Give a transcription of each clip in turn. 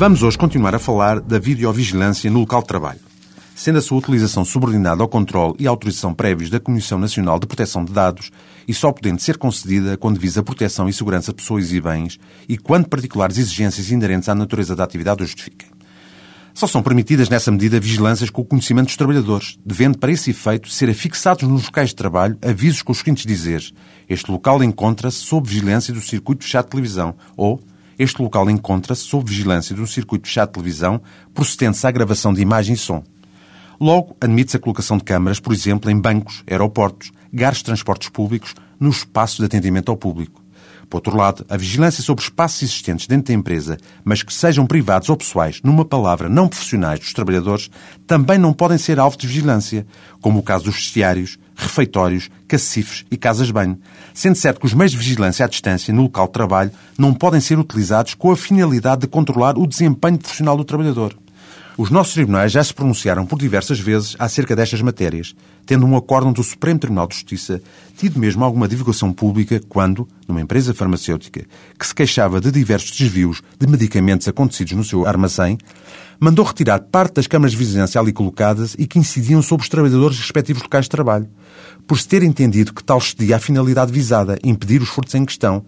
Vamos hoje continuar a falar da videovigilância no local de trabalho. Sendo a sua utilização subordinada ao controle e autorização prévios da Comissão Nacional de Proteção de Dados e só podendo ser concedida quando visa a proteção e segurança de pessoas e bens e quando particulares exigências inerentes à natureza da atividade o justifiquem. Só são permitidas nessa medida vigilâncias com o conhecimento dos trabalhadores, devendo para esse efeito ser afixados nos locais de trabalho avisos com os seguintes dizeres: este local encontra-se sob vigilância do circuito fechado de televisão ou este local encontra-se sob vigilância do circuito fechado de televisão procedente-se à gravação de imagem e som. Logo, admite-se a colocação de câmaras, por exemplo, em bancos, aeroportos, gares de transportes públicos, nos espaços de atendimento ao público. Por outro lado, a vigilância sobre espaços existentes dentro da empresa, mas que sejam privados ou pessoais, numa palavra, não profissionais dos trabalhadores, também não podem ser alvo de vigilância, como o caso dos vestiários, refeitórios, cacifes e casas-banho, sendo certo que os meios de vigilância à distância no local de trabalho não podem ser utilizados com a finalidade de controlar o desempenho profissional do trabalhador. Os nossos tribunais já se pronunciaram por diversas vezes acerca destas matérias, tendo um acórdão do Supremo Tribunal de Justiça tido mesmo alguma divulgação pública quando, numa empresa farmacêutica que se queixava de diversos desvios de medicamentos acontecidos no seu armazém, mandou retirar parte das câmaras de vigilância ali colocadas e que incidiam sobre os trabalhadores dos respectivos locais de trabalho, por se ter entendido que tal excedia a finalidade visada, impedir os furtos em questão,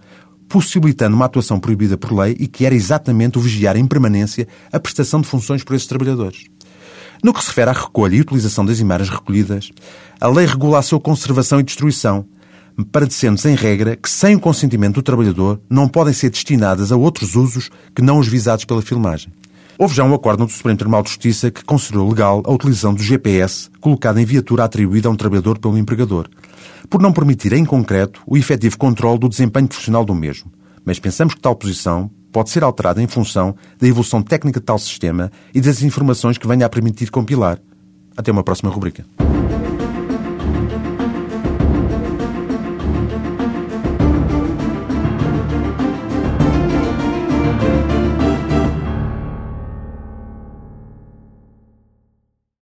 possibilitando uma atuação proibida por lei e que era exatamente o vigiar em permanência a prestação de funções por esses trabalhadores. No que se refere à recolha e utilização das imagens recolhidas, a lei regula a sua conservação e destruição, parecendo-se em regra que, sem o consentimento do trabalhador, não podem ser destinadas a outros usos que não os visados pela filmagem. Houve já um acordo do Supremo Tribunal de Justiça que considerou legal a utilização do GPS colocado em viatura atribuída a um trabalhador pelo empregador, por não permitir em concreto o efetivo controle do desempenho profissional do mesmo. Mas pensamos que tal posição pode ser alterada em função da evolução técnica de tal sistema e das informações que venha a permitir compilar. Até uma próxima rubrica.